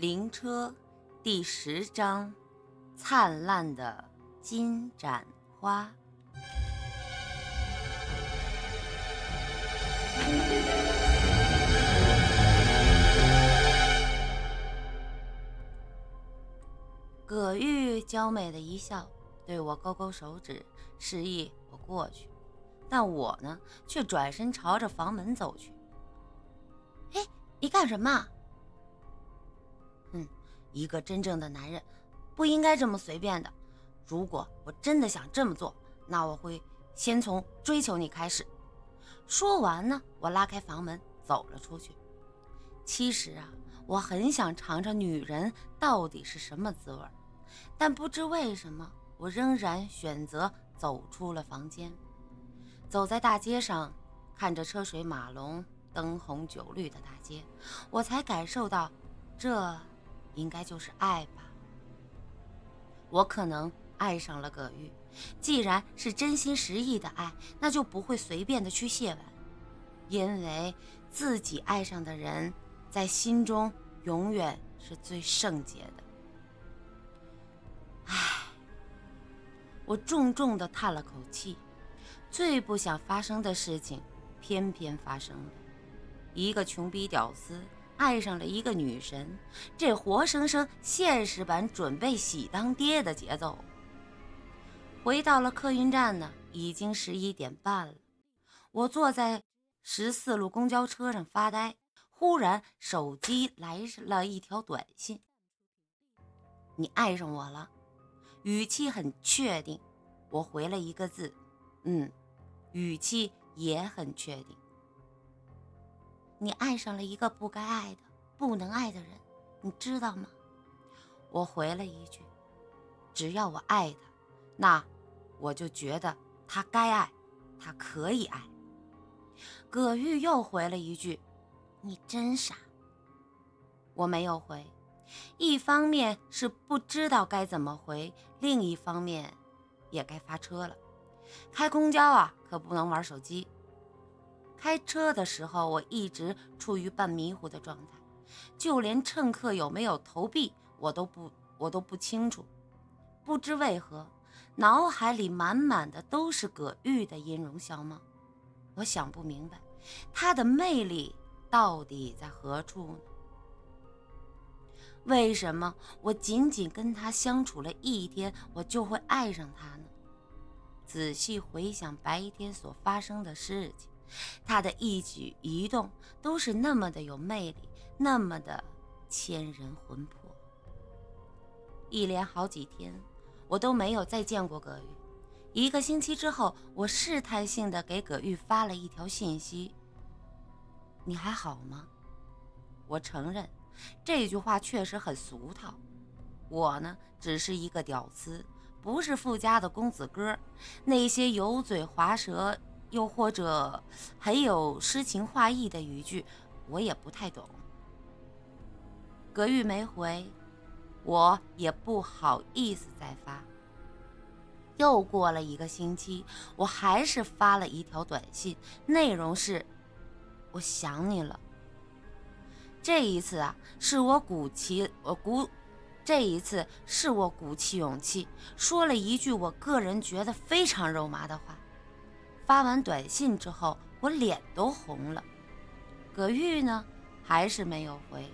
灵车第十章：灿烂的金盏花。葛玉娇美的一笑，对我勾勾手指，示意我过去。但我呢，却转身朝着房门走去。哎，你干什么？一个真正的男人不应该这么随便的。如果我真的想这么做，那我会先从追求你开始。说完呢，我拉开房门走了出去。其实啊，我很想尝尝女人到底是什么滋味，但不知为什么，我仍然选择走出了房间。走在大街上，看着车水马龙、灯红酒绿的大街，我才感受到这。应该就是爱吧。我可能爱上了葛玉，既然是真心实意的爱，那就不会随便的去亵玩，因为自己爱上的人，在心中永远是最圣洁的。唉，我重重的叹了口气，最不想发生的事情，偏偏发生了，一个穷逼屌丝。爱上了一个女神，这活生生现实版准备喜当爹的节奏。回到了客运站呢，已经十一点半了。我坐在十四路公交车上发呆，忽然手机来了一条短信：“你爱上我了。”语气很确定。我回了一个字：“嗯。”语气也很确定。你爱上了一个不该爱的、不能爱的人，你知道吗？我回了一句：“只要我爱他，那我就觉得他该爱，他可以爱。”葛玉又回了一句：“你真傻。”我没有回，一方面是不知道该怎么回，另一方面也该发车了。开公交啊，可不能玩手机。开车的时候，我一直处于半迷糊的状态，就连乘客有没有投币，我都不我都不清楚。不知为何，脑海里满满的都是葛玉的音容笑貌。我想不明白，她的魅力到底在何处呢？为什么我仅仅跟她相处了一天，我就会爱上她呢？仔细回想白天所发生的事情。他的一举一动都是那么的有魅力，那么的牵人魂魄。一连好几天，我都没有再见过葛玉。一个星期之后，我试探性的给葛玉发了一条信息：“你还好吗？”我承认，这句话确实很俗套。我呢，只是一个屌丝，不是富家的公子哥，那些油嘴滑舌。又或者很有诗情画意的语句，我也不太懂。葛玉没回，我也不好意思再发。又过了一个星期，我还是发了一条短信，内容是：“我想你了。”这一次啊，是我鼓起我鼓，这一次是我鼓起勇气说了一句我个人觉得非常肉麻的话。发完短信之后，我脸都红了。葛玉呢，还是没有回。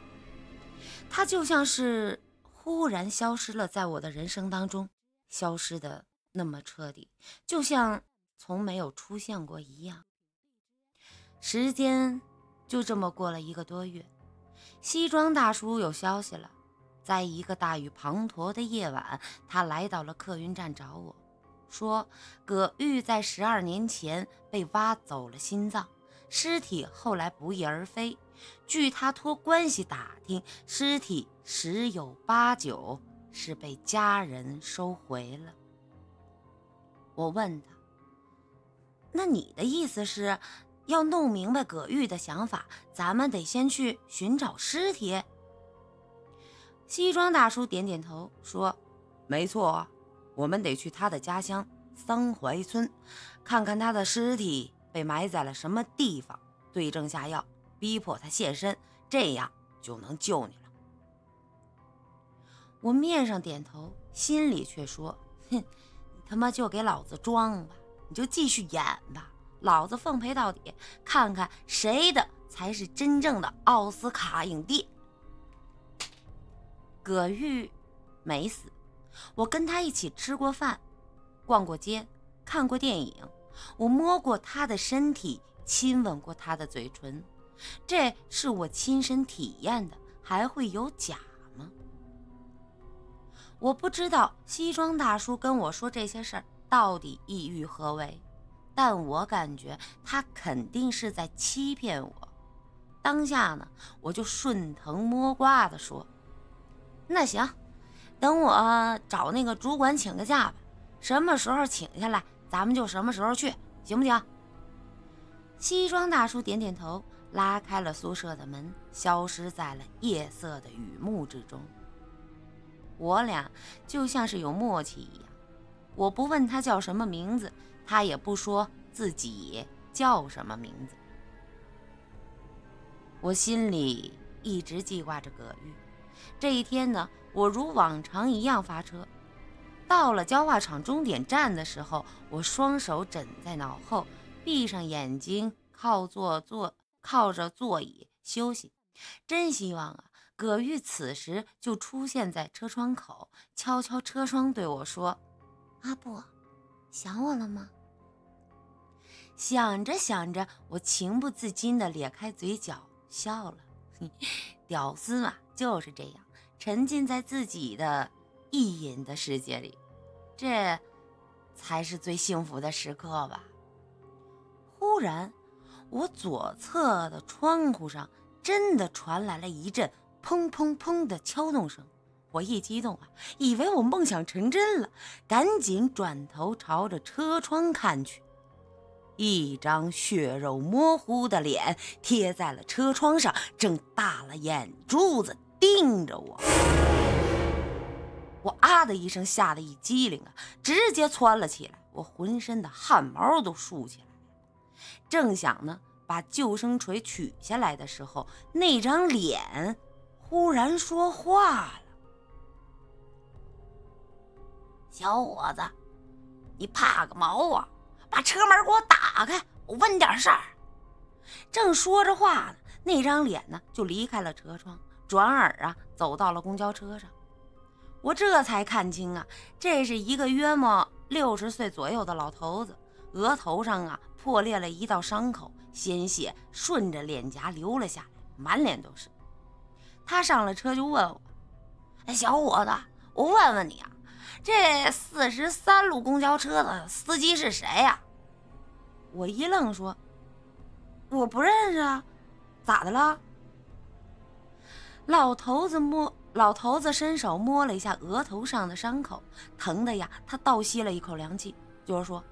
他就像是忽然消失了，在我的人生当中，消失的那么彻底，就像从没有出现过一样。时间就这么过了一个多月，西装大叔有消息了，在一个大雨滂沱的夜晚，他来到了客运站找我。说葛玉在十二年前被挖走了心脏，尸体后来不翼而飞。据他托关系打听，尸体十有八九是被家人收回了。我问他：“那你的意思是，要弄明白葛玉的想法，咱们得先去寻找尸体？”西装大叔点点头说：“没错。”我们得去他的家乡桑槐村，看看他的尸体被埋在了什么地方，对症下药，逼迫他现身，这样就能救你了。我面上点头，心里却说：“哼，你他妈就给老子装吧，你就继续演吧，老子奉陪到底，看看谁的才是真正的奥斯卡影帝。”葛玉没死，我跟他一起吃过饭，逛过街，看过电影，我摸过他的身体，亲吻过他的嘴唇，这是我亲身体验的，还会有假吗？我不知道西装大叔跟我说这些事儿到底意欲何为，但我感觉他肯定是在欺骗我。当下呢，我就顺藤摸瓜的说：“那行，等我找那个主管请个假吧，什么时候请下来，咱们就什么时候去，行不行？”西装大叔点点头，拉开了宿舍的门，消失在了夜色的雨幕之中。我俩就像是有默契一样，我不问他叫什么名字，他也不说自己叫什么名字。我心里一直记挂着葛玉。这一天呢，我如往常一样发车，到了焦化厂终点站的时候，我双手枕在脑后，闭上眼睛，靠坐坐靠着座椅休息。真希望啊！葛玉此时就出现在车窗口，敲敲车窗对我说：“阿布，想我了吗？”想着想着，我情不自禁地咧开嘴角笑了。屌丝嘛，就是这样，沉浸在自己的意淫的世界里，这才是最幸福的时刻吧。忽然，我左侧的窗户上真的传来了一阵。砰砰砰的敲动声，我一激动啊，以为我梦想成真了，赶紧转头朝着车窗看去，一张血肉模糊的脸贴在了车窗上，正大了眼珠子盯着我。我啊的一声，吓得一激灵啊，直接窜了起来，我浑身的汗毛都竖起来了。正想呢，把救生锤取下来的时候，那张脸。忽然说话了：“小伙子，你怕个毛啊！把车门给我打开，我问点事儿。”正说着话呢，那张脸呢就离开了车窗，转而啊走到了公交车上。我这才看清啊，这是一个约莫六十岁左右的老头子，额头上啊破裂了一道伤口，鲜血顺着脸颊流了下来，满脸都是。他上了车就问我：“哎，小伙子，我问问你啊，这四十三路公交车的司机是谁呀？”我一愣，说：“我不认识啊，咋的了？”老头子摸老头子伸手摸了一下额头上的伤口，疼的呀，他倒吸了一口凉气，就是说：“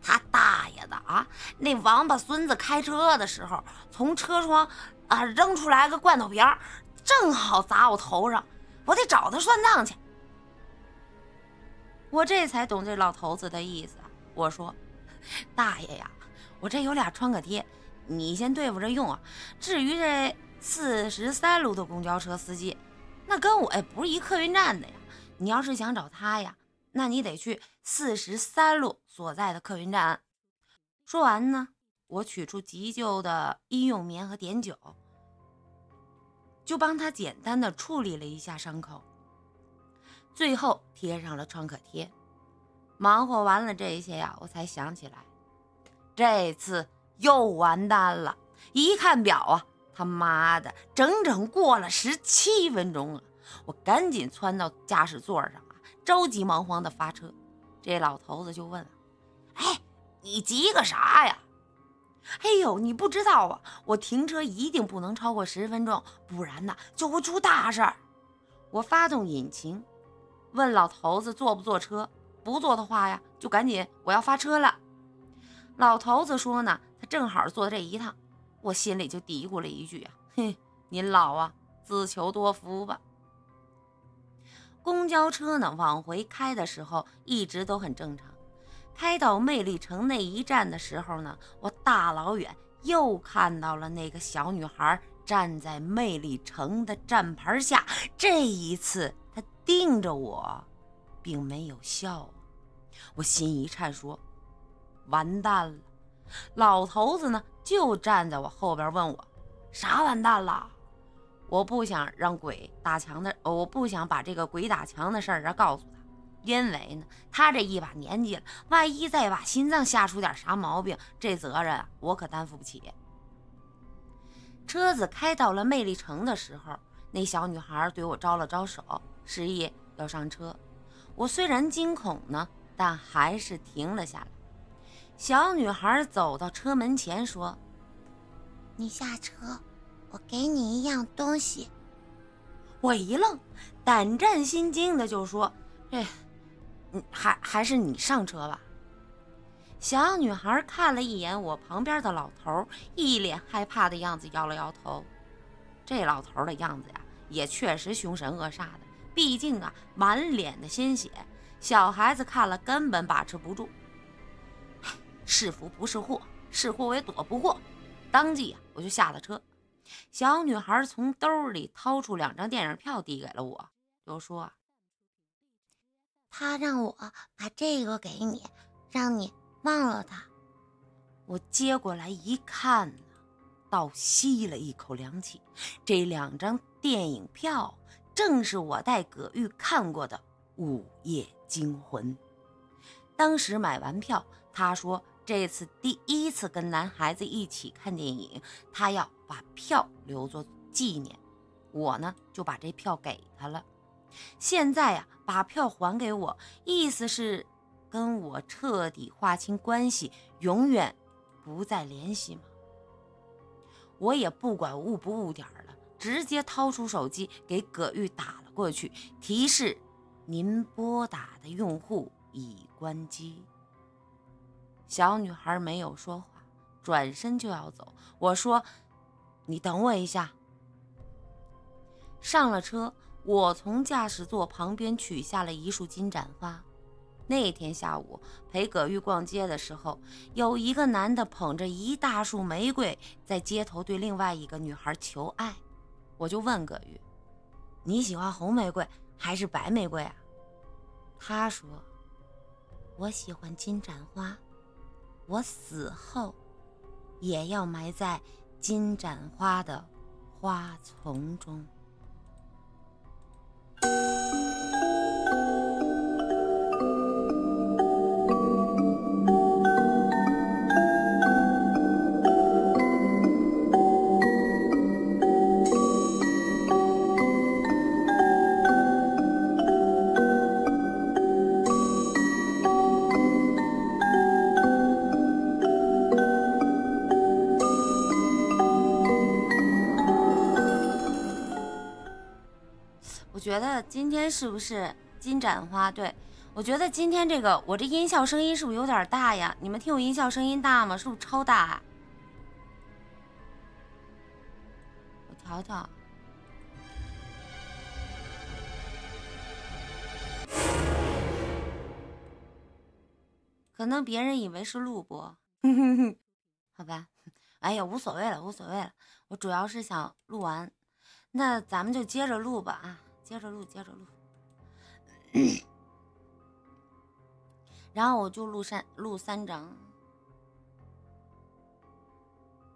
他大爷的啊！那王八孙子开车的时候，从车窗啊扔出来个罐头瓶。”正好砸我头上，我得找他算账去。我这才懂这老头子的意思。我说：“大爷呀，我这有俩创可贴，你先对付着用啊。至于这四十三路的公交车司机，那跟我也不是一客运站的呀。你要是想找他呀，那你得去四十三路所在的客运站。”说完呢，我取出急救的医用棉和碘酒。就帮他简单的处理了一下伤口，最后贴上了创可贴。忙活完了这些呀，我才想起来，这次又完蛋了。一看表啊，他妈的，整整过了十七分钟啊！我赶紧窜到驾驶座上啊，着急忙慌的发车。这老头子就问了：“哎，你急个啥呀？”哎呦，你不知道啊！我停车一定不能超过十分钟，不然呢就会出大事儿。我发动引擎，问老头子坐不坐车，不坐的话呀，就赶紧我要发车了。老头子说呢，他正好坐这一趟。我心里就嘀咕了一句啊，哼，您老啊自求多福吧。公交车呢往回开的时候，一直都很正常。开到魅力城那一站的时候呢，我大老远又看到了那个小女孩站在魅力城的站牌下。这一次，她盯着我，并没有笑。我心一颤，说：“完蛋了！”老头子呢，就站在我后边问我：“啥完蛋了？”我不想让鬼打墙的，我不想把这个鬼打墙的事儿啊告诉他，因为呢，他这一把年纪了，万一再把心脏吓出点啥毛病，这责任我可担负不起。车子开到了魅力城的时候，那小女孩对我招了招手，示意要上车。我虽然惊恐呢，但还是停了下来。小女孩走到车门前说：“你下车。”我给你一样东西，我一愣，胆战心惊的就说：“哎，嗯，还还是你上车吧。”小女孩看了一眼我旁边的老头，一脸害怕的样子，摇了摇头。这老头的样子呀，也确实凶神恶煞的，毕竟啊，满脸的鲜血，小孩子看了根本把持不住。是福不是祸，是祸我也躲不过，当即呀，我就下了车。小女孩从兜里掏出两张电影票，递给了我，就说：“她让我把这个给你，让你忘了他。”我接过来一看，倒吸了一口凉气。这两张电影票正是我带葛玉看过的《午夜惊魂》。当时买完票，他说。这次第一次跟男孩子一起看电影，他要把票留作纪念。我呢就把这票给他了。现在呀，把票还给我，意思是跟我彻底划清关系，永远不再联系吗？我也不管误不误点了，直接掏出手机给葛玉打了过去，提示您拨打的用户已关机。小女孩没有说话，转身就要走。我说：“你等我一下。”上了车，我从驾驶座旁边取下了一束金盏花。那天下午陪葛玉逛街的时候，有一个男的捧着一大束玫瑰在街头对另外一个女孩求爱。我就问葛玉：“你喜欢红玫瑰还是白玫瑰啊？”他说：“我喜欢金盏花。”我死后，也要埋在金盏花的花丛中。今天是不是金盏花？对我觉得今天这个我这音效声音是不是有点大呀？你们听我音效声音大吗？是不是超大？啊我调调。可能别人以为是录播，好吧？哎呀，无所谓了，无所谓了。我主要是想录完，那咱们就接着录吧啊。接着录，接着录，然后我就录三录三张。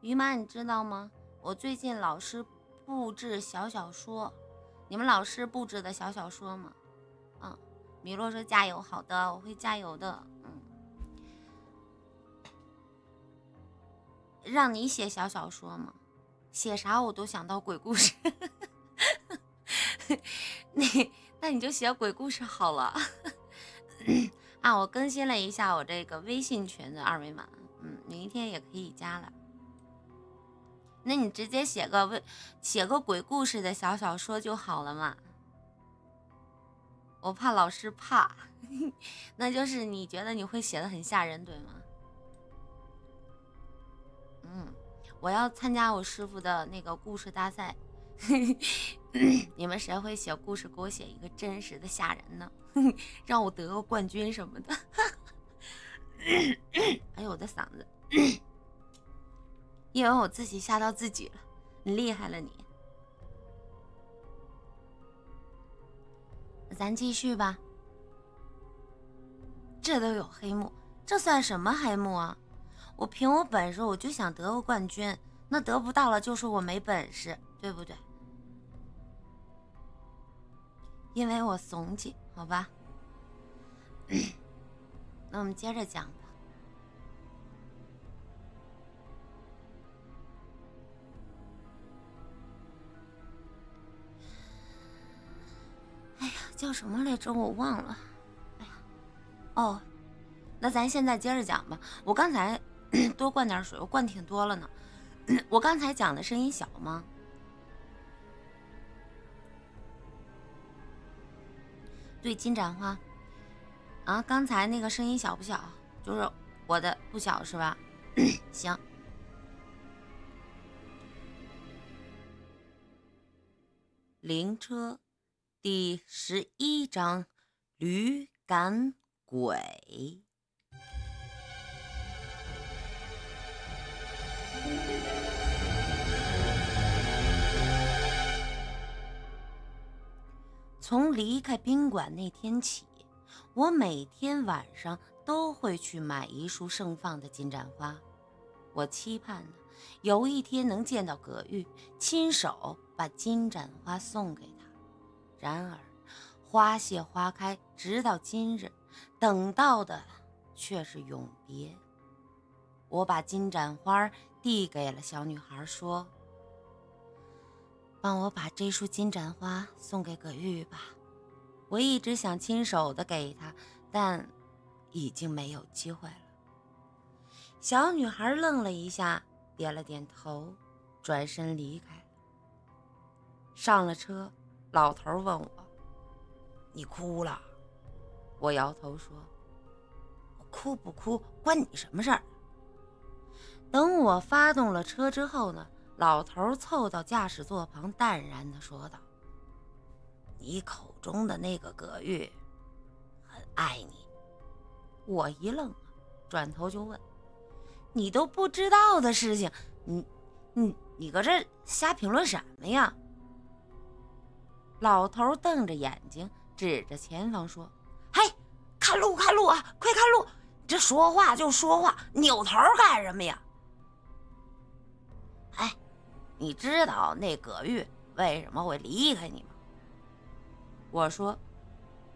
于妈，你知道吗？我最近老师布置小小说，你们老师布置的小小说吗？嗯，米洛说加油，好的，我会加油的。嗯，让你写小小说吗？写啥我都想到鬼故事。那那你就写鬼故事好了 啊！我更新了一下我这个微信群的二维码，嗯，明天也可以加了。那你直接写个微写个鬼故事的小小说就好了嘛。我怕老师怕，那就是你觉得你会写的很吓人，对吗？嗯，我要参加我师傅的那个故事大赛。你们谁会写故事？给我写一个真实的吓人呢，让我得个冠军什么的。哎呦，我的嗓子，因为我自己吓到自己了。你厉害了，你咱继续吧。这都有黑幕，这算什么黑幕啊？我凭我本事，我就想得个冠军，那得不到了就说我没本事，对不对？因为我怂气，好吧。那我们接着讲吧。哎呀，叫什么来着？我忘了。哎呀，哦，那咱现在接着讲吧。我刚才 多灌点水，我灌挺多了呢。我刚才讲的声音小吗？对，金盏花。啊，刚才那个声音小不小？就是我的不小是吧？行。灵车第十一章：驴赶鬼。从离开宾馆那天起。我每天晚上都会去买一束盛放的金盏花，我期盼呢有一天能见到葛玉，亲手把金盏花送给他。然而，花谢花开，直到今日，等到的却是永别。我把金盏花递给了小女孩，说：“帮我把这束金盏花送给葛玉吧。”我一直想亲手的给她，但已经没有机会了。小女孩愣了一下，点了点头，转身离开。上了车，老头问我：“你哭了？”我摇头说：“我哭不哭关你什么事儿？”等我发动了车之后呢，老头凑到驾驶座旁，淡然的说道：“你口。”中的那个葛玉很爱你，我一愣，转头就问：“你都不知道的事情，你、你、你搁这瞎评论什么呀？”老头瞪着眼睛，指着前方说：“嘿，看路，看路啊，快看路！这说话就说话，扭头干什么呀？”你知道那葛玉为什么会离开你吗？我说，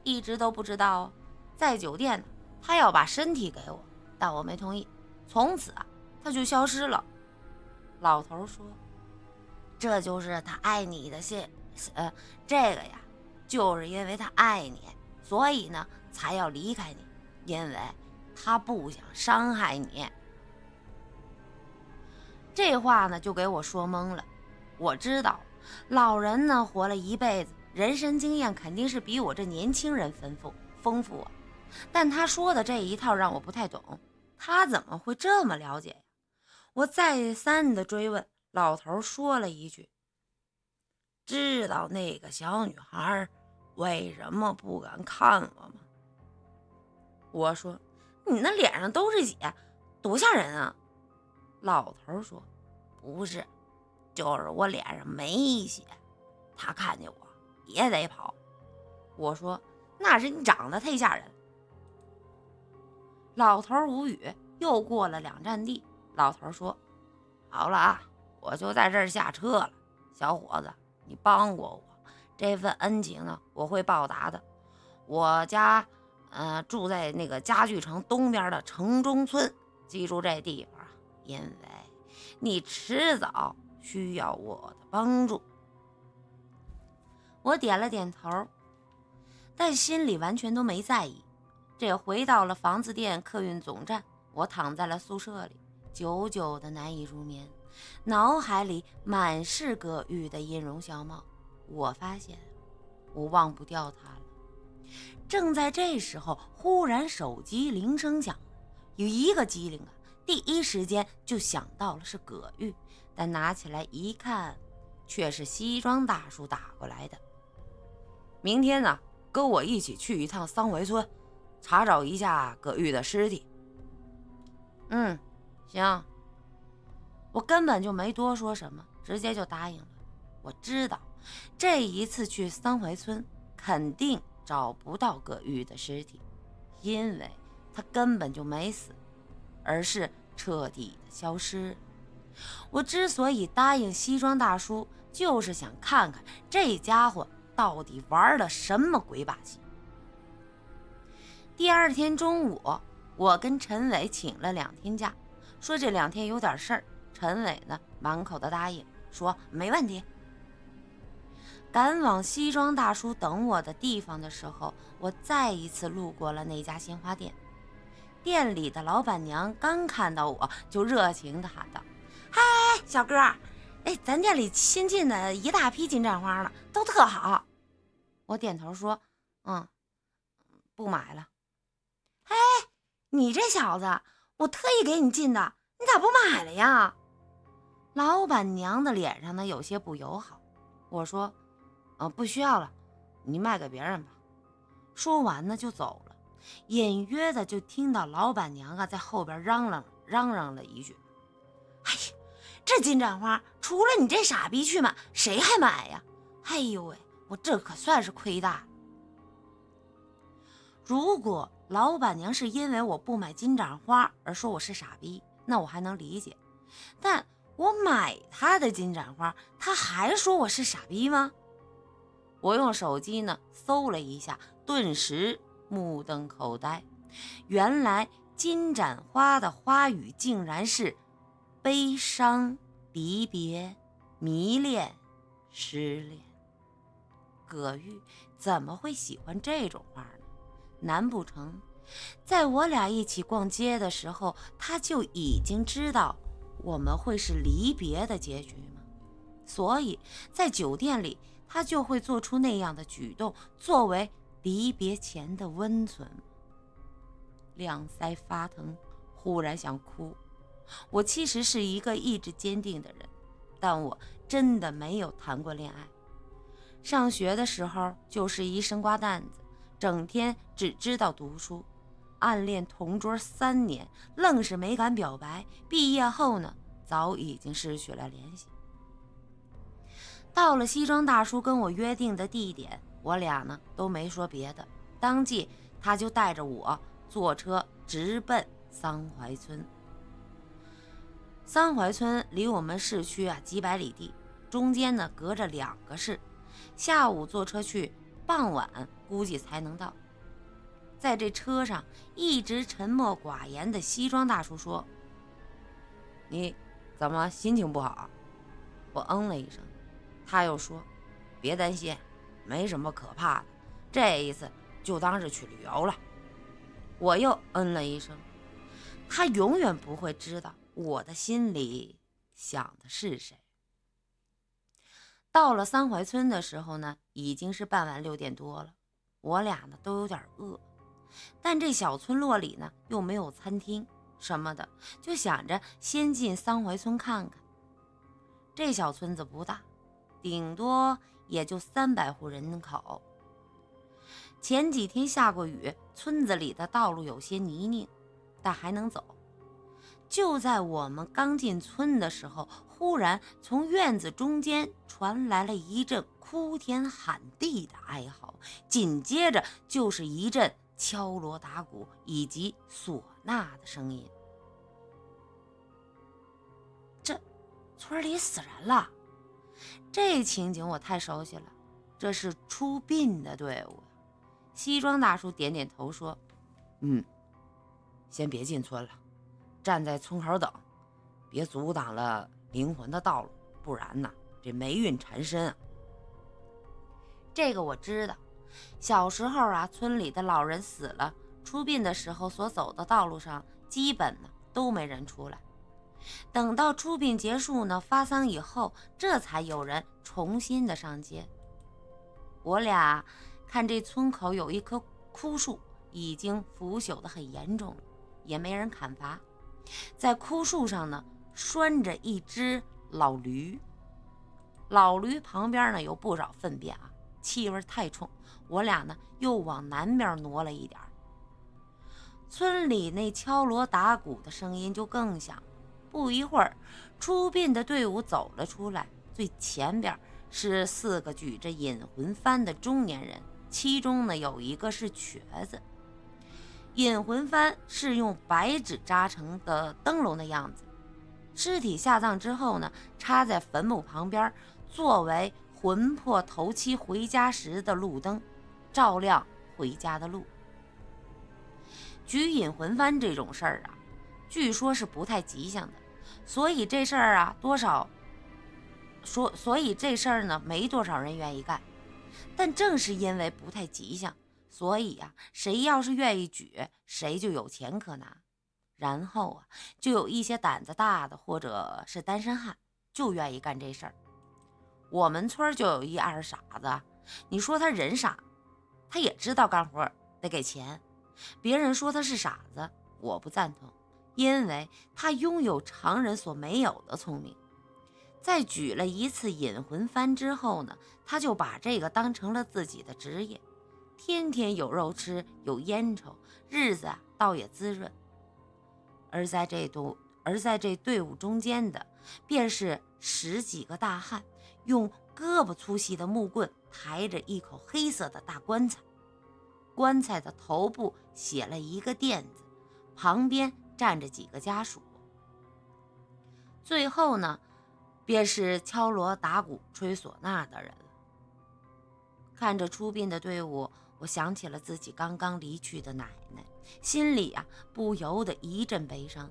一直都不知道，在酒店呢，他要把身体给我，但我没同意。从此啊，他就消失了。老头说：“这就是他爱你的心，呃，这个呀，就是因为他爱你，所以呢，才要离开你，因为他不想伤害你。”这话呢，就给我说懵了。我知道，老人呢，活了一辈子。人生经验肯定是比我这年轻人丰富丰富啊，但他说的这一套让我不太懂，他怎么会这么了解呀？我再三的追问，老头说了一句：“知道那个小女孩为什么不敢看我吗？”我说：“你那脸上都是血，多吓人啊！”老头说：“不是，就是我脸上没血，他看见我。”也得跑，我说那是你长得太吓人。老头无语。又过了两站地，老头说：“好了啊，我就在这儿下车了。小伙子，你帮过我，这份恩情呢，我会报答的。我家，呃，住在那个家具城东边的城中村，记住这地方，因为你迟早需要我的帮助。”我点了点头，但心里完全都没在意。这回到了房子店客运总站，我躺在了宿舍里，久久的难以入眠，脑海里满是葛玉的音容笑貌。我发现我忘不掉他了。正在这时候，忽然手机铃声响，有一个机灵啊，第一时间就想到了是葛玉，但拿起来一看，却是西装大叔打过来的。明天呢，跟我一起去一趟桑槐村，查找一下葛玉的尸体。嗯，行。我根本就没多说什么，直接就答应了。我知道，这一次去桑槐村，肯定找不到葛玉的尸体，因为他根本就没死，而是彻底的消失。我之所以答应西装大叔，就是想看看这家伙到底玩了什么鬼把戏。第二天中午，我跟陈伟请了两天假，说这两天有点事儿。陈伟呢，满口的答应，说没问题。赶往西装大叔等我的地方的时候，我再一次路过了那家鲜花店。店里的老板娘刚看到我就热情地喊道：“嗨，小哥，哎，咱店里新进的一大批金盏花了，都特好。”我点头说：“嗯，不买了。”“嘿，你这小子，我特意给你进的，你咋不买了呀？”老板娘的脸上呢有些不友好。我说。啊，不需要了，你卖给别人吧。说完呢，就走。隐约的就听到老板娘啊在后边嚷嚷嚷嚷了一句：“哎呀，这金盏花除了你这傻逼去买，谁还买呀？哎呦喂，我这可算是亏大了。如果老板娘是因为我不买金盏花而说我是傻逼，那我还能理解。但我买她的金盏花，她还说我是傻逼吗？”我用手机呢搜了一下，顿时目瞪口呆。原来金盏花的花语竟然是悲伤、离别、迷恋、失恋。葛玉怎么会喜欢这种花呢？难不成在我俩一起逛街的时候，他就已经知道我们会是离别的结局吗？所以在酒店里。他就会做出那样的举动，作为离别前的温存。两腮发疼，忽然想哭。我其实是一个意志坚定的人，但我真的没有谈过恋爱。上学的时候就是一生瓜蛋子，整天只知道读书，暗恋同桌三年，愣是没敢表白。毕业后呢，早已经失去了联系。到了西装大叔跟我约定的地点，我俩呢都没说别的，当即他就带着我坐车直奔桑槐村。桑槐村离我们市区啊几百里地，中间呢隔着两个市，下午坐车去，傍晚估计才能到。在这车上一直沉默寡言的西装大叔说：“你怎么心情不好？”我嗯了一声。他又说：“别担心，没什么可怕的，这一次就当是去旅游了。”我又嗯了一声。他永远不会知道我的心里想的是谁。到了三槐村的时候呢，已经是傍晚六点多了。我俩呢都有点饿，但这小村落里呢又没有餐厅什么的，就想着先进三槐村看看。这小村子不大。顶多也就三百户人口。前几天下过雨，村子里的道路有些泥泞，但还能走。就在我们刚进村的时候，忽然从院子中间传来了一阵哭天喊地的哀嚎，紧接着就是一阵敲锣打鼓以及唢呐的声音。这村里死人了！这情景我太熟悉了，这是出殡的队伍。西装大叔点点头说：“嗯，先别进村了，站在村口等，别阻挡了灵魂的道路，不然呢，这霉运缠身。”这个我知道，小时候啊，村里的老人死了，出殡的时候所走的道路上，基本呢都没人出来。等到出殡结束呢，发丧以后，这才有人重新的上街。我俩看这村口有一棵枯树，已经腐朽的很严重了，也没人砍伐。在枯树上呢，拴着一只老驴。老驴旁边呢有不少粪便啊，气味太冲。我俩呢又往南边挪了一点村里那敲锣打鼓的声音就更响。不一会儿，出殡的队伍走了出来。最前边是四个举着引魂幡的中年人，其中呢有一个是瘸子。引魂幡是用白纸扎成的灯笼的样子，尸体下葬之后呢，插在坟墓旁边，作为魂魄头七回家时的路灯，照亮回家的路。举引魂幡这种事儿啊，据说是不太吉祥的，所以这事儿啊，多少说，所以这事儿呢，没多少人愿意干。但正是因为不太吉祥。所以啊，谁要是愿意举，谁就有钱可拿。然后啊，就有一些胆子大的，或者是单身汉，就愿意干这事儿。我们村就有一二傻子，你说他人傻，他也知道干活得给钱。别人说他是傻子，我不赞同，因为他拥有常人所没有的聪明。在举了一次引魂幡之后呢，他就把这个当成了自己的职业。天天有肉吃，有烟抽，日子倒也滋润。而在这队，而在这队伍中间的，便是十几个大汉，用胳膊粗细的木棍抬着一口黑色的大棺材，棺材的头部写了一个垫子，旁边站着几个家属。最后呢，便是敲锣打鼓、吹唢呐的人。看着出殡的队伍。我想起了自己刚刚离去的奶奶，心里啊不由得一阵悲伤。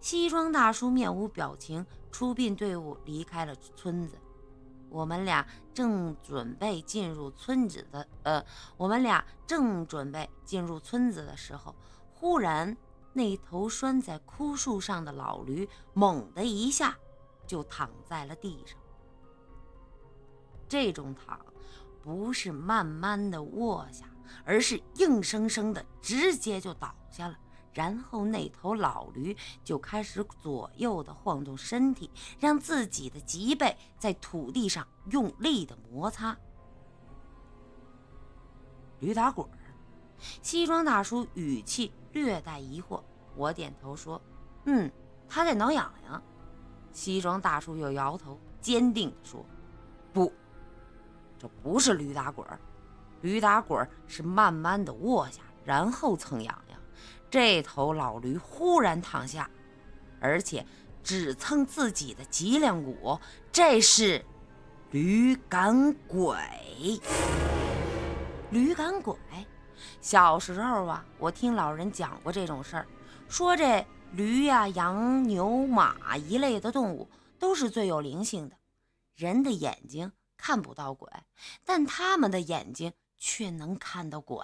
西装大叔面无表情，出殡队伍离开了村子。我们俩正准备进入村子的，呃，我们俩正准备进入村子的时候，忽然那头拴在枯树上的老驴猛的一下就躺在了地上。这种躺。不是慢慢的卧下，而是硬生生的直接就倒下了。然后那头老驴就开始左右的晃动身体，让自己的脊背在土地上用力的摩擦。驴打滚儿，西装大叔语气略带疑惑。我点头说：“嗯，他在挠痒痒。”西装大叔又摇头，坚定地说：“不。”这不是驴打滚儿，驴打滚儿是慢慢的卧下，然后蹭痒痒。这头老驴忽然躺下，而且只蹭自己的脊梁骨，这是驴赶鬼。驴赶鬼，小时候啊，我听老人讲过这种事儿，说这驴呀、羊、牛、马一类的动物都是最有灵性的，人的眼睛。看不到鬼，但他们的眼睛却能看到鬼。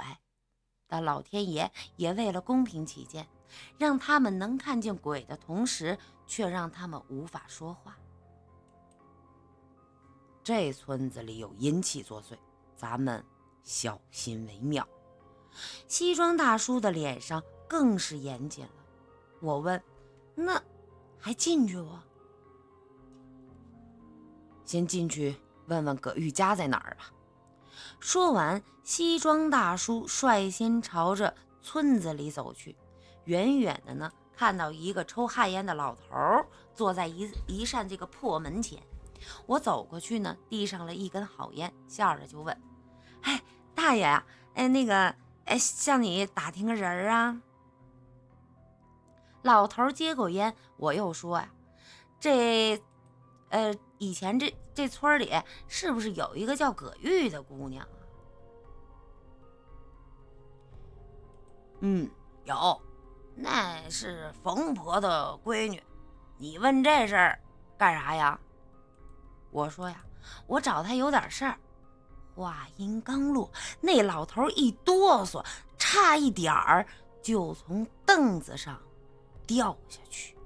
但老天爷也为了公平起见，让他们能看见鬼的同时，却让他们无法说话。这村子里有阴气作祟，咱们小心为妙。西装大叔的脸上更是严谨了。我问：“那还进去不？”先进去。问问葛玉家在哪儿吧。说完，西装大叔率先朝着村子里走去。远远的呢，看到一个抽旱烟的老头坐在一一扇这个破门前。我走过去呢，递上了一根好烟，笑着就问：“哎，大爷呀，哎，那个，哎，向你打听个人儿啊。”老头接过烟，我又说呀：“这，呃，以前这……”这村里是不是有一个叫葛玉的姑娘啊？嗯，有，那是冯婆的闺女。你问这事儿干啥呀？我说呀，我找她有点事儿。话音刚落，那老头一哆嗦，差一点儿就从凳子上掉下去。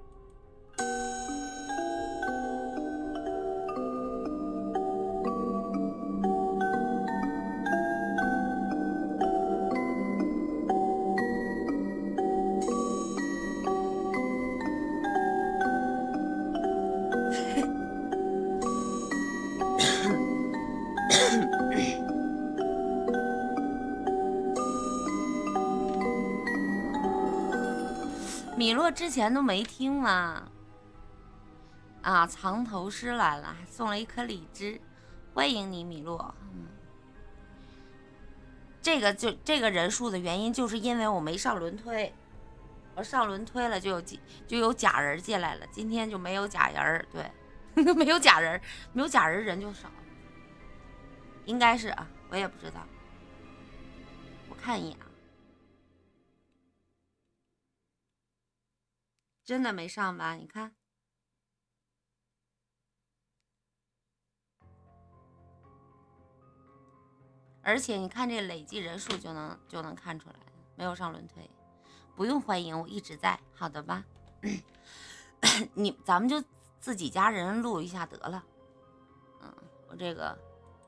米洛之前都没听吗？啊，藏头诗来了，还送了一颗荔枝，欢迎你，米洛。嗯。这个就这个人数的原因，就是因为我没上轮推，我上轮推了就有就有假人进来了，今天就没有假人，对，没有假人，没有假人人就少，应该是啊，我也不知道，我看一眼啊，真的没上吧？你看。而且你看这累计人数就能就能看出来，没有上轮推，不用欢迎，我一直在，好的吧？你咱们就自己家人录一下得了。嗯，我这个